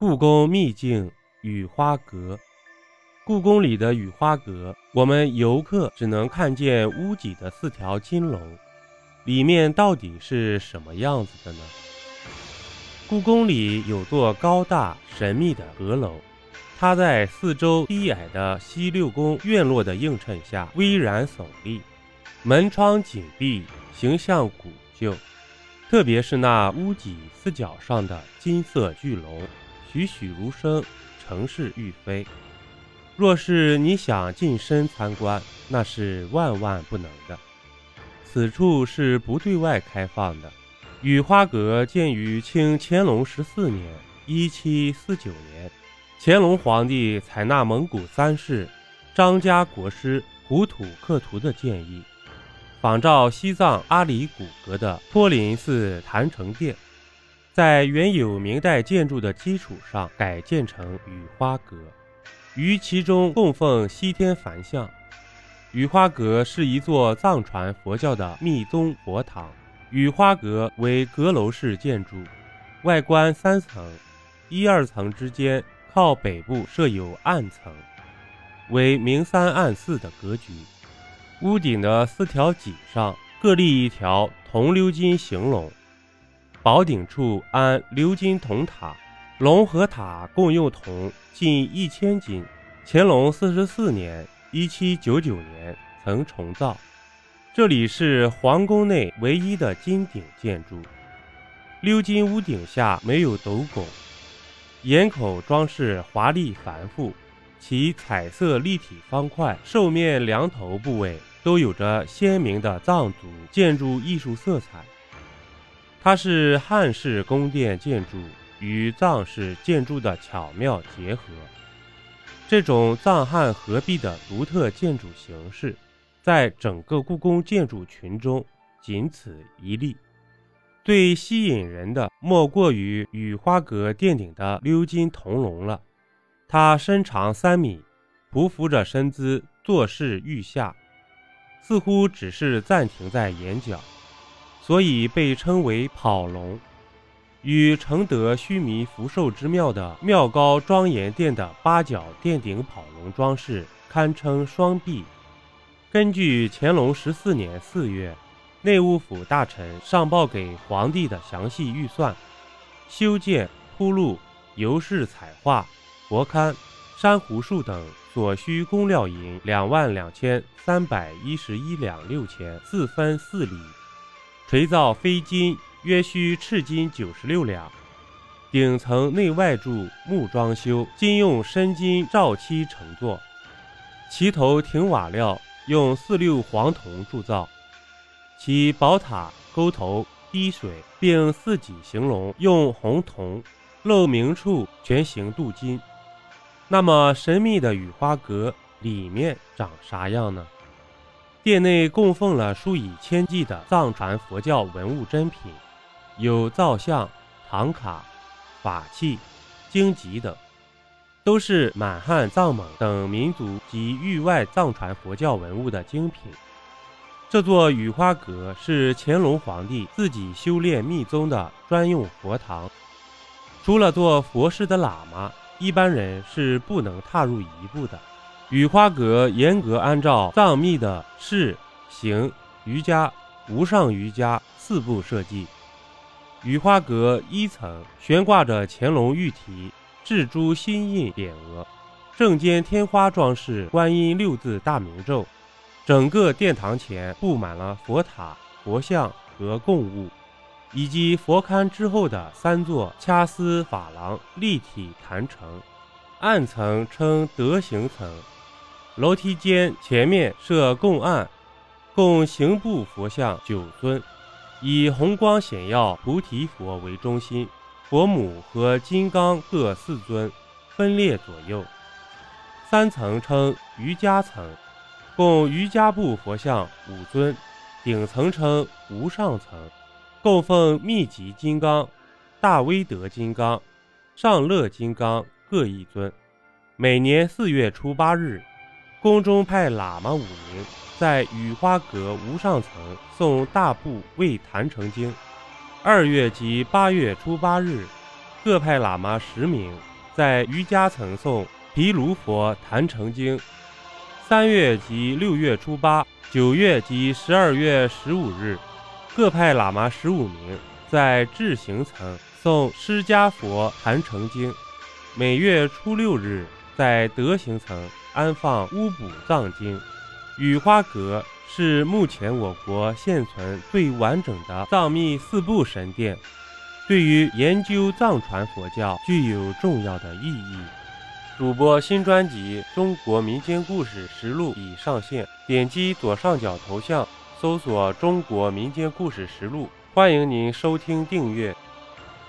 故宫秘境雨花阁，故宫里的雨花阁，我们游客只能看见屋脊的四条金龙，里面到底是什么样子的呢？故宫里有座高大神秘的阁楼，它在四周低矮的西六宫院落的映衬下巍然耸立，门窗紧闭，形象古旧，特别是那屋脊四角上的金色巨龙。栩栩如生，城市欲飞。若是你想近身参观，那是万万不能的。此处是不对外开放的。雨花阁建于清乾隆十四年（一七四九年），乾隆皇帝采纳蒙古三世张家国师胡土克图的建议，仿照西藏阿里古格的托林寺坛城殿。在原有明代建筑的基础上改建成雨花阁，于其中供奉西天梵像。雨花阁是一座藏传佛教的密宗佛堂。雨花阁为阁楼式建筑，外观三层，一二层之间靠北部设有暗层，为明三暗四的格局。屋顶的四条脊上各立一条铜鎏金行龙。宝顶处安鎏金铜塔，龙和塔共用铜近一千斤。乾隆四十四年（一七九九年）曾重造。这里是皇宫内唯一的金顶建筑。鎏金屋顶下没有斗拱，檐口装饰华丽繁复，其彩色立体方块、兽面梁头部位都有着鲜明的藏族建筑艺术色彩。它是汉式宫殿建筑与藏式建筑的巧妙结合，这种藏汉合璧的独特建筑形式，在整个故宫建筑群中仅此一例。最吸引人的莫过于雨花阁殿顶的鎏金铜龙了，它身长三米，匍匐着身姿，坐视欲下，似乎只是暂停在眼角。所以被称为跑龙，与承德须弥福寿之庙的庙高庄严殿的八角殿顶跑龙装饰堪称双璧。根据乾隆十四年四月内务府大臣上报给皇帝的详细预算，修建、铺路、油饰、彩画、佛龛、珊瑚树等所需工料银两万两千三百一十一两六钱，四分四厘。锤造飞金约需赤金九十六两，顶层内外柱木装修，金用深金罩漆成座。旗头亭瓦料用四六黄铜铸造，其宝塔沟头滴水，并四脊行龙用红铜，漏明处全形镀金。那么神秘的雨花阁里面长啥样呢？殿内供奉了数以千计的藏传佛教文物珍品，有造像、唐卡、法器、经籍等，都是满汉、藏蒙等民族及域外藏传佛教文物的精品。这座雨花阁是乾隆皇帝自己修炼密宗的专用佛堂，除了做佛事的喇嘛，一般人是不能踏入一步的。雨花阁严格按照藏密的释、行、瑜伽、无上瑜伽四部设计。雨花阁一层悬挂着乾隆御题雉珠心印匾额，正间天花装饰观音六字大明咒。整个殿堂前布满了佛塔、佛像和供物，以及佛龛之后的三座掐丝珐琅立体坛城，暗层称德行层。楼梯间前面设供案，供行部佛像九尊，以红光显耀菩提佛为中心，佛母和金刚各四尊，分列左右。三层称瑜伽层，供瑜伽部佛像五尊，顶层称无上层，供奉密集金刚、大威德金刚、上乐金刚各一尊。每年四月初八日。宫中派喇嘛五名，在雨花阁无上层诵大部未坛成经。二月及八月初八日，各派喇嘛十名在瑜伽层诵毗卢佛坛成经。三月及六月初八、九月及十二月十五日，各派喇嘛十五名在智行层诵释迦佛坛成经。每月初六日，在德行层安放乌补藏经。雨花阁是目前我国现存最完整的藏密四部神殿，对于研究藏传佛教具有重要的意义。主播新专辑《中国民间故事实录》已上线，点击左上角头像，搜索“中国民间故事实录”，欢迎您收听订阅。